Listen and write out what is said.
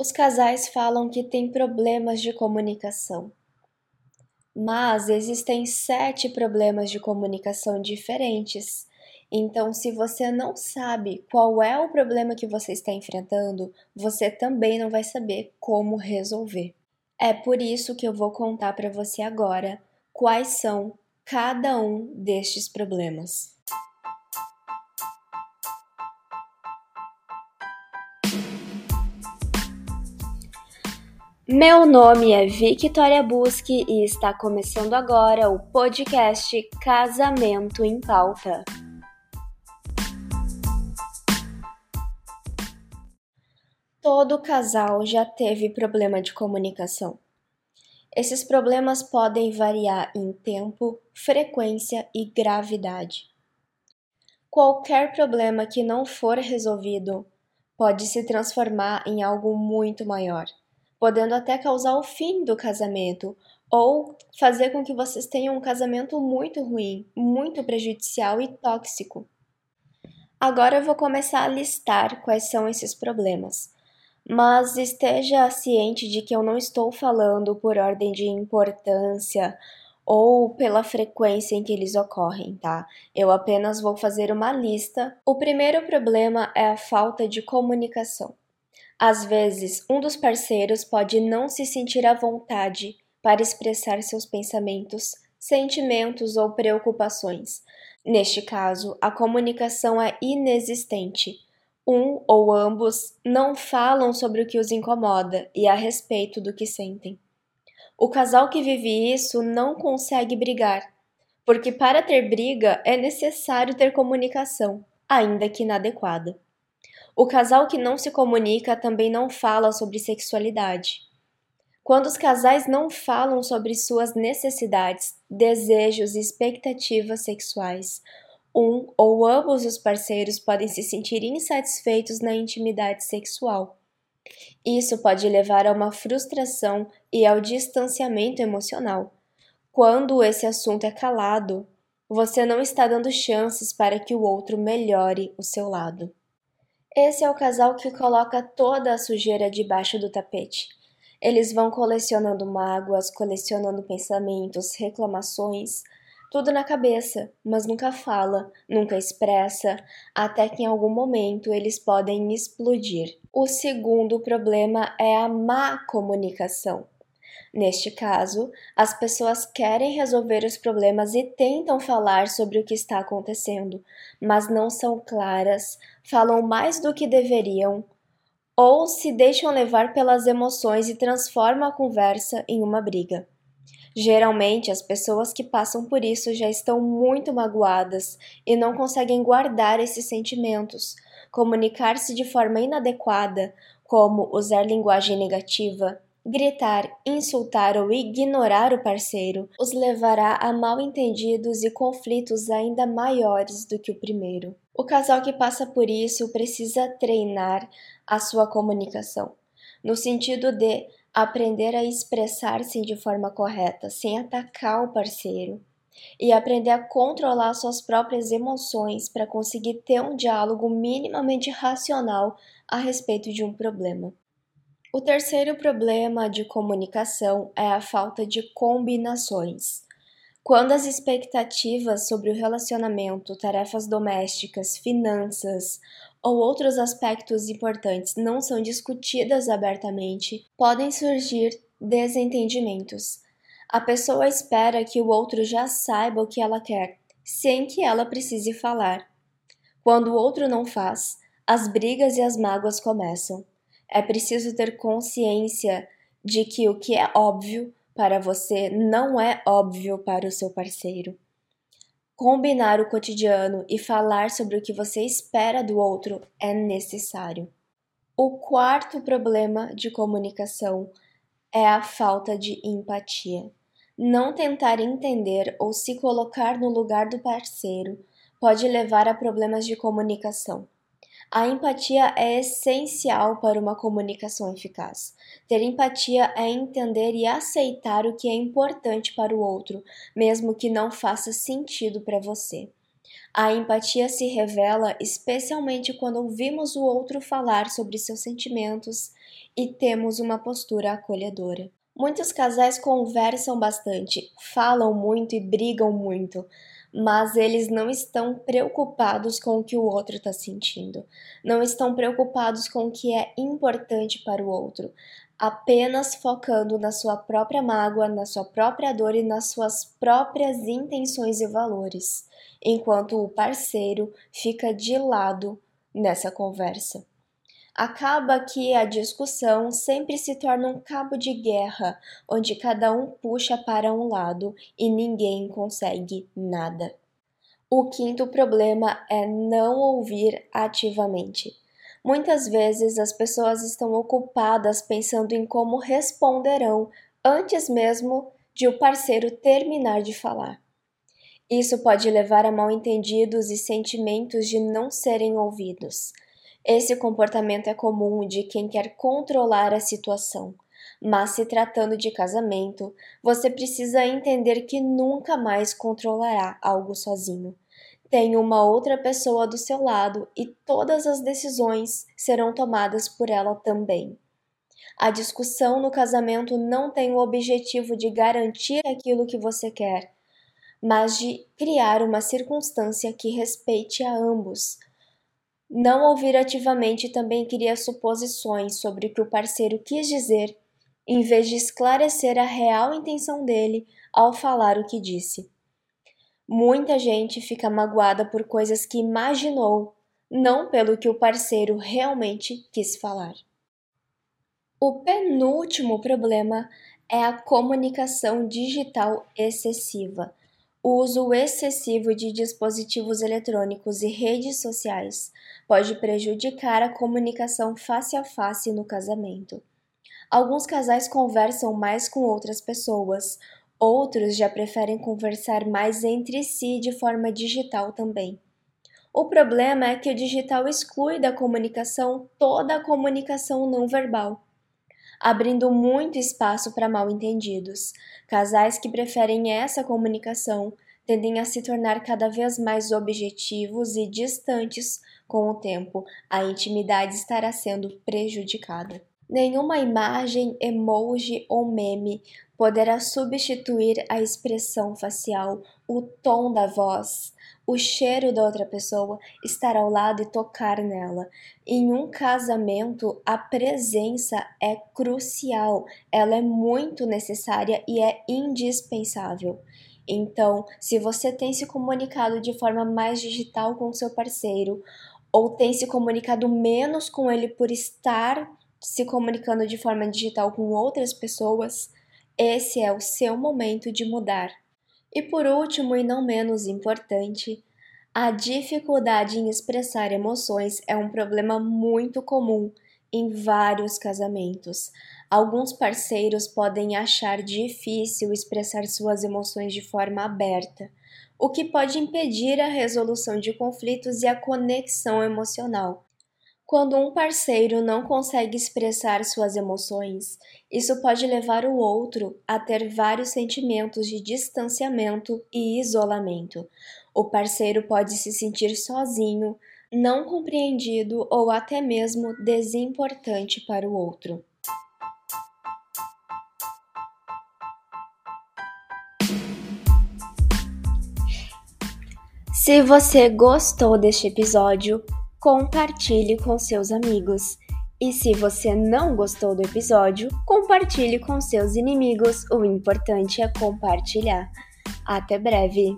Os casais falam que têm problemas de comunicação, mas existem sete problemas de comunicação diferentes. Então, se você não sabe qual é o problema que você está enfrentando, você também não vai saber como resolver. É por isso que eu vou contar para você agora quais são cada um destes problemas. Meu nome é Victoria Busque e está começando agora o podcast Casamento em Pauta. Todo casal já teve problema de comunicação. Esses problemas podem variar em tempo, frequência e gravidade. Qualquer problema que não for resolvido pode se transformar em algo muito maior podendo até causar o fim do casamento ou fazer com que vocês tenham um casamento muito ruim, muito prejudicial e tóxico. Agora eu vou começar a listar quais são esses problemas, mas esteja ciente de que eu não estou falando por ordem de importância ou pela frequência em que eles ocorrem, tá? Eu apenas vou fazer uma lista. O primeiro problema é a falta de comunicação. Às vezes, um dos parceiros pode não se sentir à vontade para expressar seus pensamentos, sentimentos ou preocupações. Neste caso, a comunicação é inexistente. Um ou ambos não falam sobre o que os incomoda e a respeito do que sentem. O casal que vive isso não consegue brigar, porque para ter briga é necessário ter comunicação, ainda que inadequada. O casal que não se comunica também não fala sobre sexualidade. Quando os casais não falam sobre suas necessidades, desejos e expectativas sexuais, um ou ambos os parceiros podem se sentir insatisfeitos na intimidade sexual. Isso pode levar a uma frustração e ao distanciamento emocional. Quando esse assunto é calado, você não está dando chances para que o outro melhore o seu lado. Esse é o casal que coloca toda a sujeira debaixo do tapete. Eles vão colecionando mágoas, colecionando pensamentos, reclamações, tudo na cabeça, mas nunca fala, nunca expressa, até que em algum momento eles podem explodir. O segundo problema é a má comunicação. Neste caso, as pessoas querem resolver os problemas e tentam falar sobre o que está acontecendo, mas não são claras, falam mais do que deveriam ou se deixam levar pelas emoções e transformam a conversa em uma briga. Geralmente, as pessoas que passam por isso já estão muito magoadas e não conseguem guardar esses sentimentos. Comunicar-se de forma inadequada, como usar linguagem negativa, Gritar, insultar ou ignorar o parceiro os levará a mal entendidos e conflitos ainda maiores do que o primeiro. O casal que passa por isso precisa treinar a sua comunicação, no sentido de aprender a expressar-se de forma correta, sem atacar o parceiro, e aprender a controlar suas próprias emoções para conseguir ter um diálogo minimamente racional a respeito de um problema. O terceiro problema de comunicação é a falta de combinações. Quando as expectativas sobre o relacionamento, tarefas domésticas, finanças ou outros aspectos importantes não são discutidas abertamente, podem surgir desentendimentos. A pessoa espera que o outro já saiba o que ela quer, sem que ela precise falar. Quando o outro não faz, as brigas e as mágoas começam. É preciso ter consciência de que o que é óbvio para você não é óbvio para o seu parceiro. Combinar o cotidiano e falar sobre o que você espera do outro é necessário. O quarto problema de comunicação é a falta de empatia. Não tentar entender ou se colocar no lugar do parceiro pode levar a problemas de comunicação. A empatia é essencial para uma comunicação eficaz. Ter empatia é entender e aceitar o que é importante para o outro, mesmo que não faça sentido para você. A empatia se revela especialmente quando ouvimos o outro falar sobre seus sentimentos e temos uma postura acolhedora. Muitos casais conversam bastante, falam muito e brigam muito, mas eles não estão preocupados com o que o outro está sentindo, não estão preocupados com o que é importante para o outro, apenas focando na sua própria mágoa, na sua própria dor e nas suas próprias intenções e valores, enquanto o parceiro fica de lado nessa conversa. Acaba que a discussão sempre se torna um cabo de guerra, onde cada um puxa para um lado e ninguém consegue nada. O quinto problema é não ouvir ativamente. Muitas vezes as pessoas estão ocupadas pensando em como responderão antes mesmo de o parceiro terminar de falar. Isso pode levar a mal-entendidos e sentimentos de não serem ouvidos. Esse comportamento é comum de quem quer controlar a situação, mas se tratando de casamento, você precisa entender que nunca mais controlará algo sozinho. Tem uma outra pessoa do seu lado e todas as decisões serão tomadas por ela também. A discussão no casamento não tem o objetivo de garantir aquilo que você quer, mas de criar uma circunstância que respeite a ambos, não ouvir ativamente também cria suposições sobre o que o parceiro quis dizer, em vez de esclarecer a real intenção dele ao falar o que disse. Muita gente fica magoada por coisas que imaginou, não pelo que o parceiro realmente quis falar. O penúltimo problema é a comunicação digital excessiva, o uso excessivo de dispositivos eletrônicos e redes sociais pode prejudicar a comunicação face a face no casamento. Alguns casais conversam mais com outras pessoas, outros já preferem conversar mais entre si de forma digital também. O problema é que o digital exclui da comunicação toda a comunicação não verbal abrindo muito espaço para mal-entendidos. Casais que preferem essa comunicação tendem a se tornar cada vez mais objetivos e distantes com o tempo. A intimidade estará sendo prejudicada. Nenhuma imagem, emoji ou meme poderá substituir a expressão facial, o tom da voz, o cheiro da outra pessoa, estar ao lado e tocar nela. Em um casamento, a presença é crucial, ela é muito necessária e é indispensável. Então, se você tem se comunicado de forma mais digital com seu parceiro, ou tem se comunicado menos com ele por estar se comunicando de forma digital com outras pessoas, esse é o seu momento de mudar. E por último, e não menos importante, a dificuldade em expressar emoções é um problema muito comum em vários casamentos. Alguns parceiros podem achar difícil expressar suas emoções de forma aberta, o que pode impedir a resolução de conflitos e a conexão emocional. Quando um parceiro não consegue expressar suas emoções, isso pode levar o outro a ter vários sentimentos de distanciamento e isolamento. O parceiro pode se sentir sozinho, não compreendido ou até mesmo desimportante para o outro. Se você gostou deste episódio, compartilhe com seus amigos. E se você não gostou do episódio, compartilhe com seus inimigos. O importante é compartilhar. Até breve!